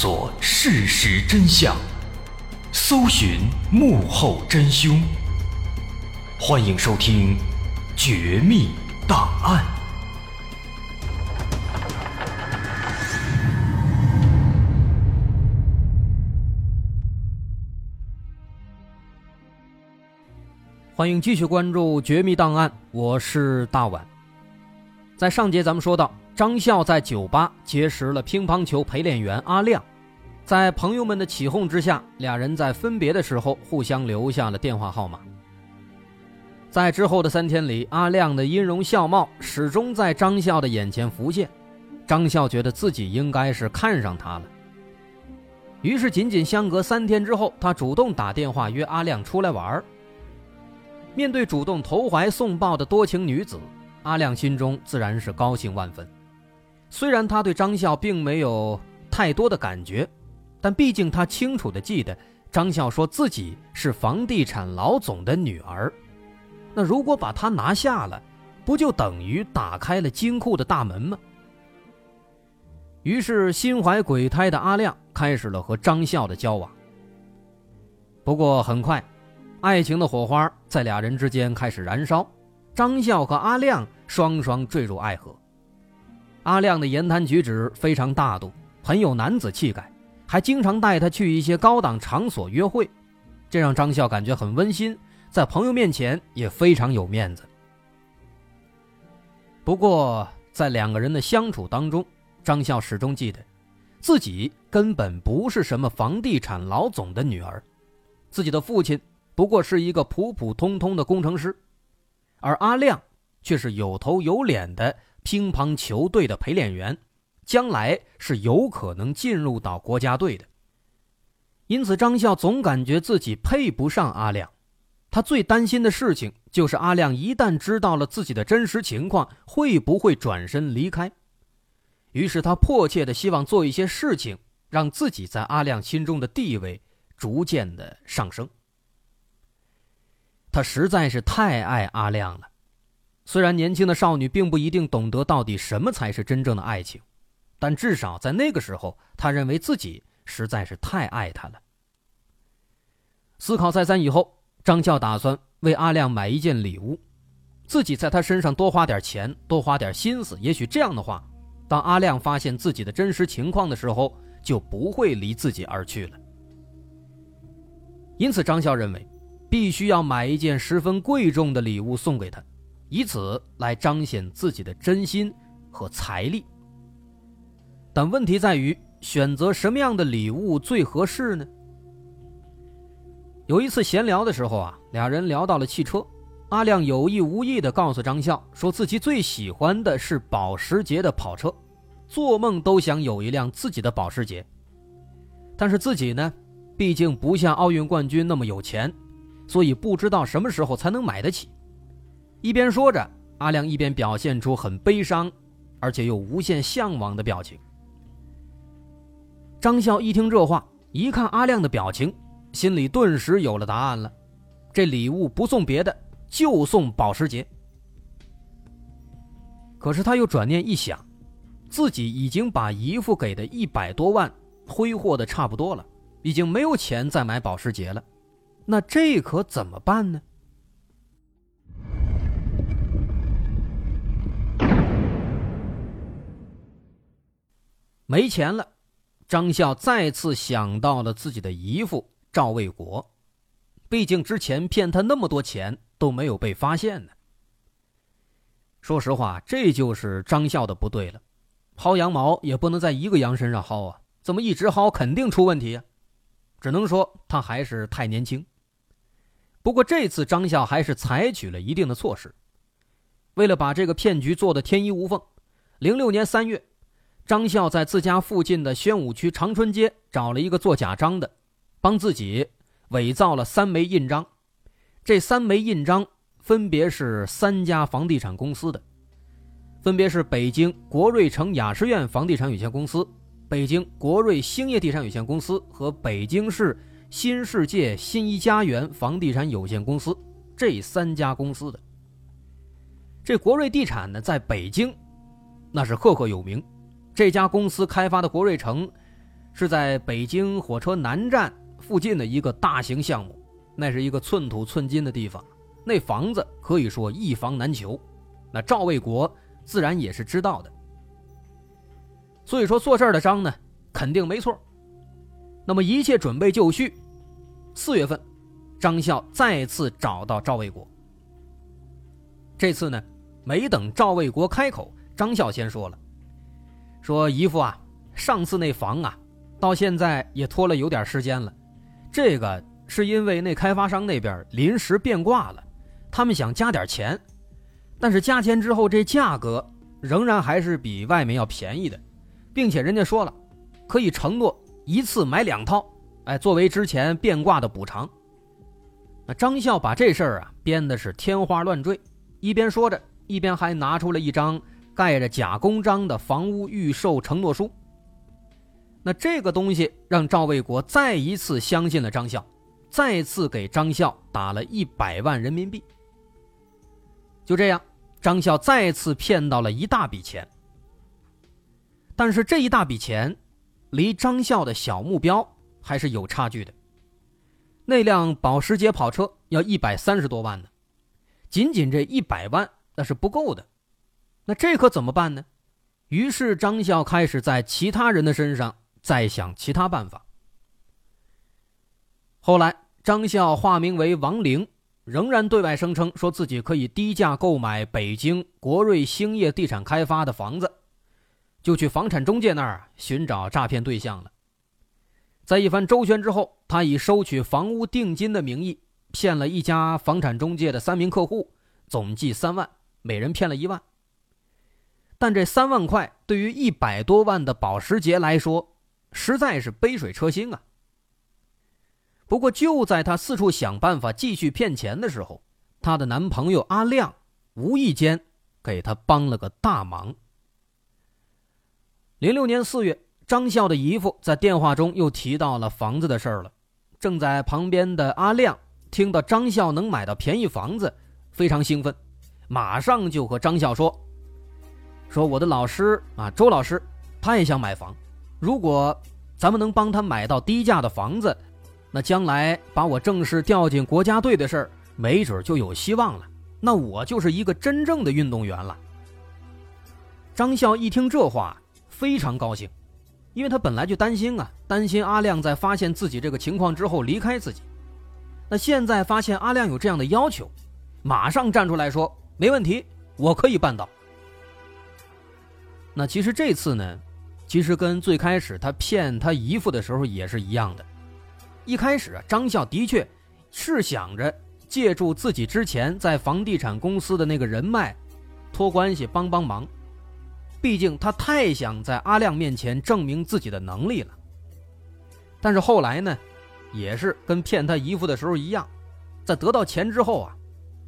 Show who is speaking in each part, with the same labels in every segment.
Speaker 1: 索事实真相，搜寻幕后真凶。欢迎收听《绝密档案》，
Speaker 2: 欢迎继续关注《绝密档案》，我是大碗。在上节咱们说到。张笑在酒吧结识了乒乓球陪练员阿亮，在朋友们的起哄之下，俩人在分别的时候互相留下了电话号码。在之后的三天里，阿亮的音容笑貌始终在张笑的眼前浮现，张笑觉得自己应该是看上他了。于是，仅仅相隔三天之后，他主动打电话约阿亮出来玩儿。面对主动投怀送抱的多情女子，阿亮心中自然是高兴万分。虽然他对张笑并没有太多的感觉，但毕竟他清楚的记得张笑说自己是房地产老总的女儿。那如果把他拿下了，不就等于打开了金库的大门吗？于是心怀鬼胎的阿亮开始了和张笑的交往。不过很快，爱情的火花在俩人之间开始燃烧，张笑和阿亮双双坠入爱河。阿亮的言谈举止非常大度，很有男子气概，还经常带他去一些高档场所约会，这让张笑感觉很温馨，在朋友面前也非常有面子。不过，在两个人的相处当中，张笑始终记得，自己根本不是什么房地产老总的女儿，自己的父亲不过是一个普普通通的工程师，而阿亮却是有头有脸的。乒乓球队的陪练员，将来是有可能进入到国家队的。因此，张笑总感觉自己配不上阿亮。他最担心的事情就是阿亮一旦知道了自己的真实情况，会不会转身离开。于是，他迫切的希望做一些事情，让自己在阿亮心中的地位逐渐的上升。他实在是太爱阿亮了。虽然年轻的少女并不一定懂得到底什么才是真正的爱情，但至少在那个时候，她认为自己实在是太爱他了。思考再三以后，张笑打算为阿亮买一件礼物，自己在他身上多花点钱，多花点心思，也许这样的话，当阿亮发现自己的真实情况的时候，就不会离自己而去了。因此，张笑认为，必须要买一件十分贵重的礼物送给他。以此来彰显自己的真心和财力，但问题在于选择什么样的礼物最合适呢？有一次闲聊的时候啊，俩人聊到了汽车，阿亮有意无意的告诉张笑，说自己最喜欢的是保时捷的跑车，做梦都想有一辆自己的保时捷。但是自己呢，毕竟不像奥运冠军那么有钱，所以不知道什么时候才能买得起。一边说着，阿亮一边表现出很悲伤，而且又无限向往的表情。张笑一听这话，一看阿亮的表情，心里顿时有了答案了：这礼物不送别的，就送保时捷。可是他又转念一想，自己已经把姨父给的一百多万挥霍的差不多了，已经没有钱再买保时捷了，那这可怎么办呢？没钱了，张笑再次想到了自己的姨父赵卫国，毕竟之前骗他那么多钱都没有被发现呢。说实话，这就是张笑的不对了，薅羊毛也不能在一个羊身上薅啊，怎么一直薅肯定出问题啊？只能说他还是太年轻。不过这次张笑还是采取了一定的措施，为了把这个骗局做得天衣无缝，零六年三月。张笑在自家附近的宣武区长春街找了一个做假章的，帮自己伪造了三枚印章。这三枚印章分别是三家房地产公司的，分别是北京国瑞城雅诗苑房地产有限公司、北京国瑞兴业地产有限公司和北京市新世界新一家园房地产有限公司这三家公司的。这国瑞地产呢，在北京那是赫赫有名。这家公司开发的国瑞城，是在北京火车南站附近的一个大型项目，那是一个寸土寸金的地方，那房子可以说一房难求，那赵卫国自然也是知道的。所以说做事的张呢，肯定没错。那么一切准备就绪，四月份，张笑再次找到赵卫国。这次呢，没等赵卫国开口，张笑先说了：“说姨父啊，上次那房啊，到现在也拖了有点时间了。这个是因为那开发商那边临时变卦了，他们想加点钱，但是加钱之后这价格仍然还是比外面要便宜的。”并且人家说了，可以承诺一次买两套，哎，作为之前变卦的补偿。那张笑把这事儿啊编的是天花乱坠，一边说着，一边还拿出了一张盖着假公章的房屋预售承诺书。那这个东西让赵卫国再一次相信了张笑，再次给张笑打了一百万人民币。就这样，张笑再次骗到了一大笔钱。但是这一大笔钱，离张笑的小目标还是有差距的。那辆保时捷跑车要一百三十多万呢，仅仅这一百万那是不够的。那这可怎么办呢？于是张笑开始在其他人的身上再想其他办法。后来，张笑化名为王玲，仍然对外声称说自己可以低价购买北京国瑞兴业地产开发的房子。就去房产中介那儿寻找诈骗对象了。在一番周旋之后，他以收取房屋定金的名义骗了一家房产中介的三名客户，总计三万，每人骗了一万。但这三万块对于一百多万的保时捷来说，实在是杯水车薪啊。不过就在她四处想办法继续骗钱的时候，她的男朋友阿亮无意间给她帮了个大忙。零六年四月，张笑的姨父在电话中又提到了房子的事儿了。正在旁边的阿亮听到张笑能买到便宜房子，非常兴奋，马上就和张笑说：“说我的老师啊，周老师，他也想买房。如果咱们能帮他买到低价的房子，那将来把我正式调进国家队的事儿，没准就有希望了。那我就是一个真正的运动员了。”张笑一听这话。非常高兴，因为他本来就担心啊，担心阿亮在发现自己这个情况之后离开自己。那现在发现阿亮有这样的要求，马上站出来说没问题，我可以办到。那其实这次呢，其实跟最开始他骗他姨父的时候也是一样的。一开始啊，张笑的确是想着借助自己之前在房地产公司的那个人脉，托关系帮帮忙。毕竟他太想在阿亮面前证明自己的能力了。但是后来呢，也是跟骗他姨父的时候一样，在得到钱之后啊，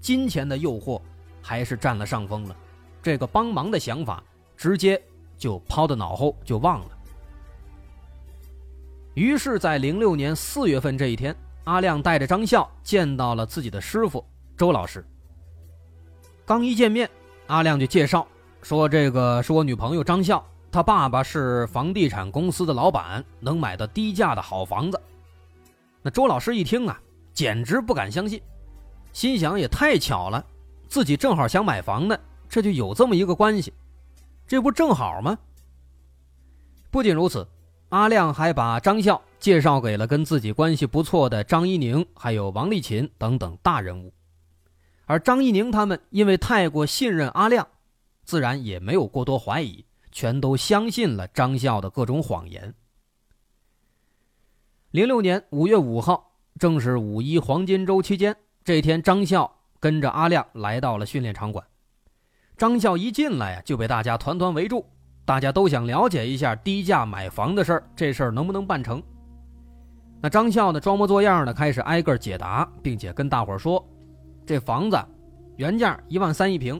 Speaker 2: 金钱的诱惑还是占了上风了，这个帮忙的想法直接就抛到脑后就忘了。于是，在零六年四月份这一天，阿亮带着张笑见到了自己的师傅周老师。刚一见面，阿亮就介绍。说这个是我女朋友张笑，她爸爸是房地产公司的老板，能买到低价的好房子。那周老师一听啊，简直不敢相信，心想也太巧了，自己正好想买房呢，这就有这么一个关系，这不正好吗？不仅如此，阿亮还把张笑介绍给了跟自己关系不错的张一宁，还有王丽琴等等大人物，而张一宁他们因为太过信任阿亮。自然也没有过多怀疑，全都相信了张笑的各种谎言。零六年五月五号，正是五一黄金周期间，这天，张笑跟着阿亮来到了训练场馆。张笑一进来呀，就被大家团团围住，大家都想了解一下低价买房的事儿，这事儿能不能办成？那张笑呢，装模作样的开始挨个解答，并且跟大伙说：“这房子原价一万三一平。”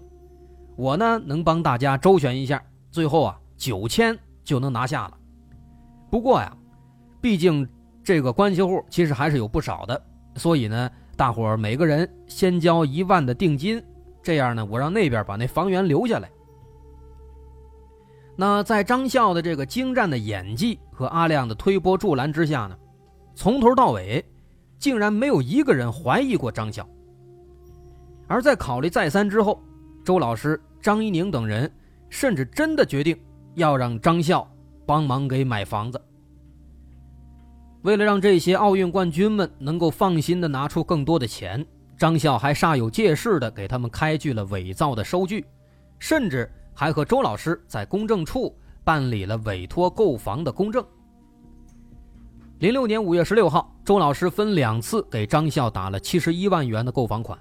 Speaker 2: 我呢能帮大家周旋一下，最后啊九千就能拿下了。不过呀，毕竟这个关系户其实还是有不少的，所以呢，大伙儿每个人先交一万的定金，这样呢，我让那边把那房源留下来。那在张笑的这个精湛的演技和阿亮的推波助澜之下呢，从头到尾，竟然没有一个人怀疑过张笑。而在考虑再三之后，周老师、张一宁等人甚至真的决定要让张笑帮忙给买房子。为了让这些奥运冠军们能够放心的拿出更多的钱，张笑还煞有介事的给他们开具了伪造的收据，甚至还和周老师在公证处办理了委托购房的公证。零六年五月十六号，周老师分两次给张笑打了七十一万元的购房款。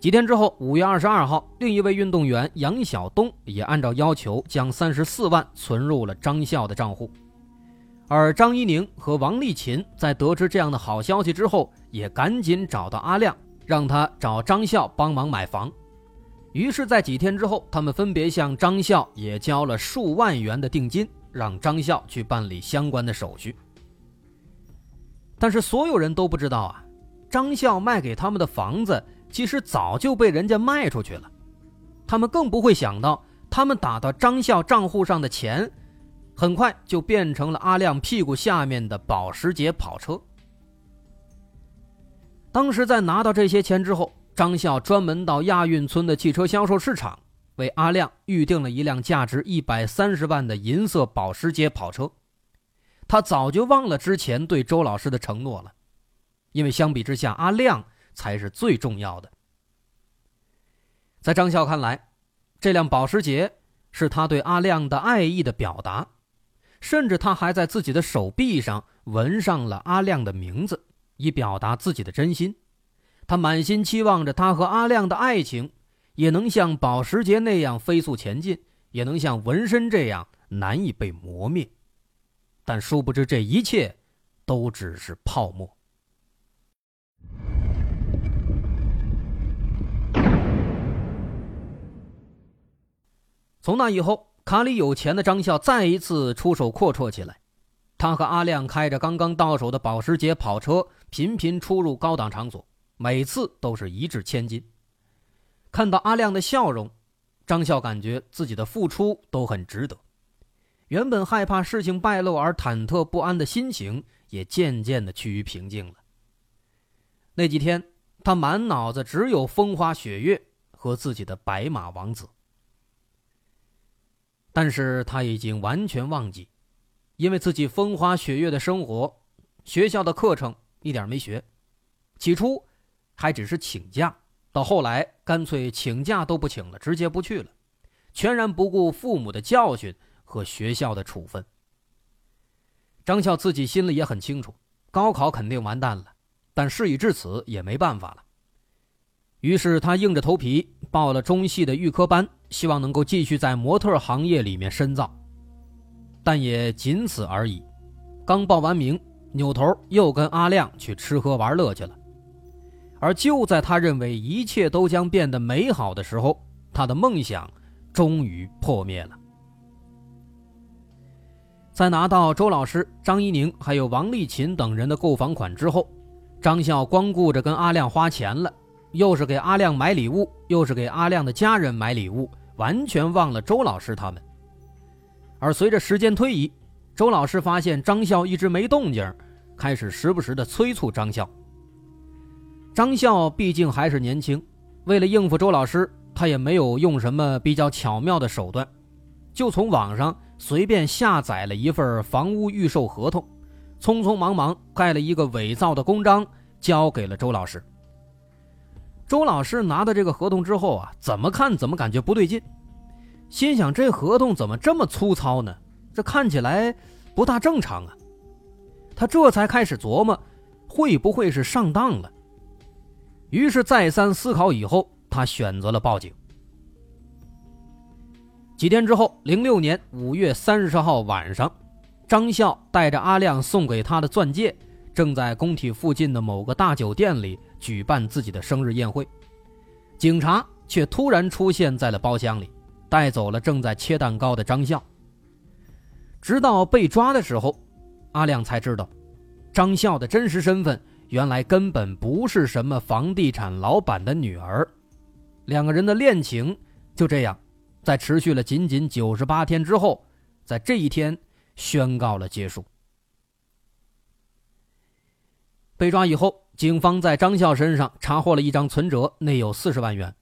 Speaker 2: 几天之后，五月二十二号，另一位运动员杨晓东也按照要求将三十四万存入了张笑的账户。而张一宁和王丽琴在得知这样的好消息之后，也赶紧找到阿亮，让他找张笑帮忙买房。于是，在几天之后，他们分别向张笑也交了数万元的定金，让张笑去办理相关的手续。但是，所有人都不知道啊，张笑卖给他们的房子。其实早就被人家卖出去了，他们更不会想到，他们打到张笑账户上的钱，很快就变成了阿亮屁股下面的保时捷跑车。当时在拿到这些钱之后，张笑专门到亚运村的汽车销售市场，为阿亮预定了一辆价值一百三十万的银色保时捷跑车。他早就忘了之前对周老师的承诺了，因为相比之下，阿亮。才是最重要的。在张笑看来，这辆保时捷是他对阿亮的爱意的表达，甚至他还在自己的手臂上纹上了阿亮的名字，以表达自己的真心。他满心期望着他和阿亮的爱情也能像保时捷那样飞速前进，也能像纹身这样难以被磨灭。但殊不知，这一切都只是泡沫。从那以后，卡里有钱的张笑再一次出手阔绰起来。他和阿亮开着刚刚到手的保时捷跑车，频频出入高档场所，每次都是一掷千金。看到阿亮的笑容，张笑感觉自己的付出都很值得。原本害怕事情败露而忐忑不安的心情，也渐渐的趋于平静了。那几天，他满脑子只有风花雪月和自己的白马王子。但是他已经完全忘记，因为自己风花雪月的生活，学校的课程一点没学。起初还只是请假，到后来干脆请假都不请了，直接不去了，全然不顾父母的教训和学校的处分。张笑自己心里也很清楚，高考肯定完蛋了，但事已至此也没办法了。于是他硬着头皮报了中戏的预科班。希望能够继续在模特行业里面深造，但也仅此而已。刚报完名，扭头又跟阿亮去吃喝玩乐去了。而就在他认为一切都将变得美好的时候，他的梦想终于破灭了。在拿到周老师、张一宁还有王丽琴等人的购房款之后，张笑光顾着跟阿亮花钱了，又是给阿亮买礼物，又是给阿亮的家人买礼物。完全忘了周老师他们。而随着时间推移，周老师发现张笑一直没动静，开始时不时的催促张笑。张笑毕竟还是年轻，为了应付周老师，他也没有用什么比较巧妙的手段，就从网上随便下载了一份房屋预售合同，匆匆忙忙盖了一个伪造的公章，交给了周老师。周老师拿到这个合同之后啊，怎么看怎么感觉不对劲，心想这合同怎么这么粗糙呢？这看起来不大正常啊。他这才开始琢磨，会不会是上当了？于是再三思考以后，他选择了报警。几天之后，零六年五月三十号晚上，张笑带着阿亮送给他的钻戒。正在工体附近的某个大酒店里举办自己的生日宴会，警察却突然出现在了包厢里，带走了正在切蛋糕的张笑。直到被抓的时候，阿亮才知道，张笑的真实身份原来根本不是什么房地产老板的女儿。两个人的恋情就这样，在持续了仅仅九十八天之后，在这一天宣告了结束。被抓以后，警方在张笑身上查获了一张存折，内有四十万元。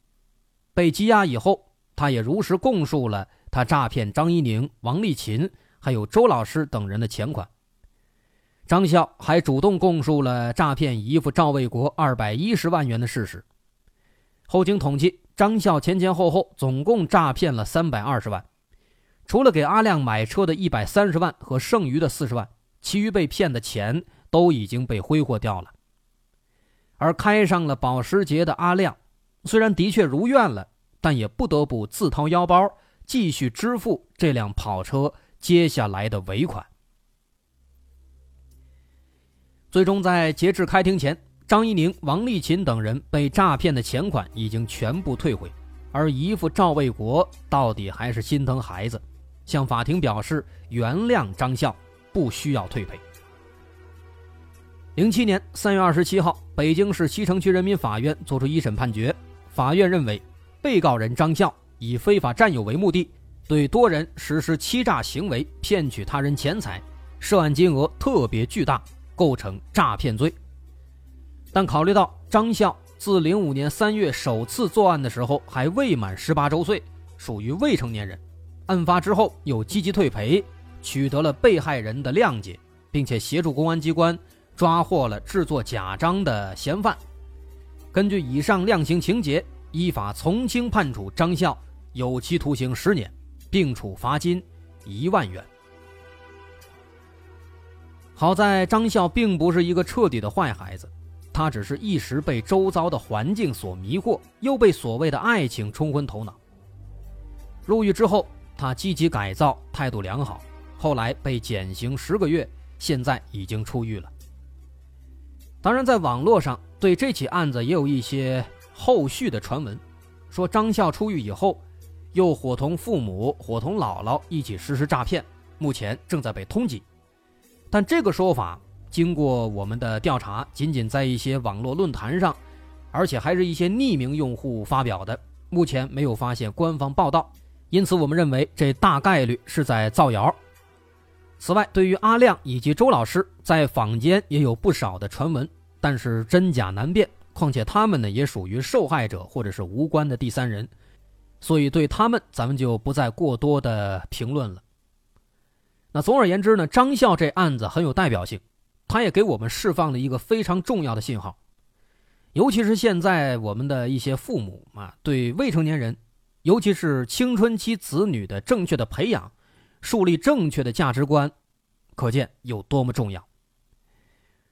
Speaker 2: 被羁押以后，他也如实供述了他诈骗张一宁、王丽琴还有周老师等人的钱款。张笑还主动供述了诈骗姨父赵卫国二百一十万元的事实。后经统计，张笑前前后后总共诈骗了三百二十万，除了给阿亮买车的一百三十万和剩余的四十万，其余被骗的钱。都已经被挥霍掉了，而开上了保时捷的阿亮，虽然的确如愿了，但也不得不自掏腰包继续支付这辆跑车接下来的尾款。最终在截至开庭前，张一宁、王丽琴等人被诈骗的钱款已经全部退回，而姨父赵卫国到底还是心疼孩子，向法庭表示原谅张笑，不需要退赔。零七年三月二十七号，北京市西城区人民法院作出一审判决。法院认为，被告人张笑以非法占有为目的，对多人实施欺诈行为，骗取他人钱财，涉案金额特别巨大，构成诈骗罪。但考虑到张笑自零五年三月首次作案的时候还未满十八周岁，属于未成年人，案发之后又积极退赔，取得了被害人的谅解，并且协助公安机关。抓获了制作假章的嫌犯，根据以上量刑情节，依法从轻判处张笑有期徒刑十年，并处罚金一万元。好在张笑并不是一个彻底的坏孩子，他只是一时被周遭的环境所迷惑，又被所谓的爱情冲昏头脑。入狱之后，他积极改造，态度良好，后来被减刑十个月，现在已经出狱了。当然，在网络上对这起案子也有一些后续的传闻，说张笑出狱以后，又伙同父母、伙同姥姥一起实施诈骗，目前正在被通缉。但这个说法经过我们的调查，仅仅在一些网络论坛上，而且还是一些匿名用户发表的，目前没有发现官方报道，因此我们认为这大概率是在造谣。此外，对于阿亮以及周老师，在坊间也有不少的传闻，但是真假难辨。况且他们呢，也属于受害者或者是无关的第三人，所以对他们咱们就不再过多的评论了。那总而言之呢，张笑这案子很有代表性，他也给我们释放了一个非常重要的信号，尤其是现在我们的一些父母啊，对未成年人，尤其是青春期子女的正确的培养。树立正确的价值观，可见有多么重要。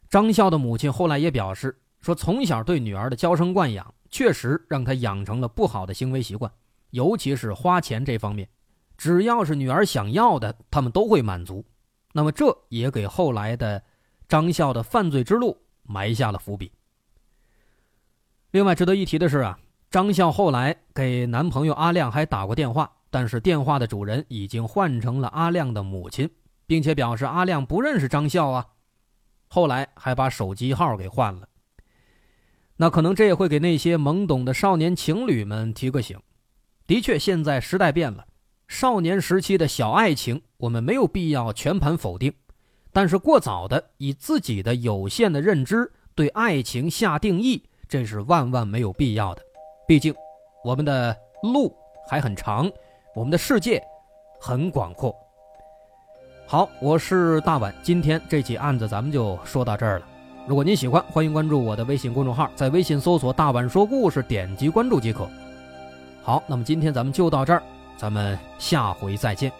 Speaker 2: 张笑的母亲后来也表示说，从小对女儿的娇生惯养，确实让她养成了不好的行为习惯，尤其是花钱这方面，只要是女儿想要的，他们都会满足。那么，这也给后来的张笑的犯罪之路埋下了伏笔。另外值得一提的是啊，张笑后来给男朋友阿亮还打过电话。但是电话的主人已经换成了阿亮的母亲，并且表示阿亮不认识张笑啊。后来还把手机号给换了。那可能这也会给那些懵懂的少年情侣们提个醒。的确，现在时代变了，少年时期的小爱情，我们没有必要全盘否定。但是过早的以自己的有限的认知对爱情下定义，这是万万没有必要的。毕竟，我们的路还很长。我们的世界很广阔。好，我是大碗，今天这起案子咱们就说到这儿了。如果您喜欢，欢迎关注我的微信公众号，在微信搜索“大碗说故事”，点击关注即可。好，那么今天咱们就到这儿，咱们下回再见。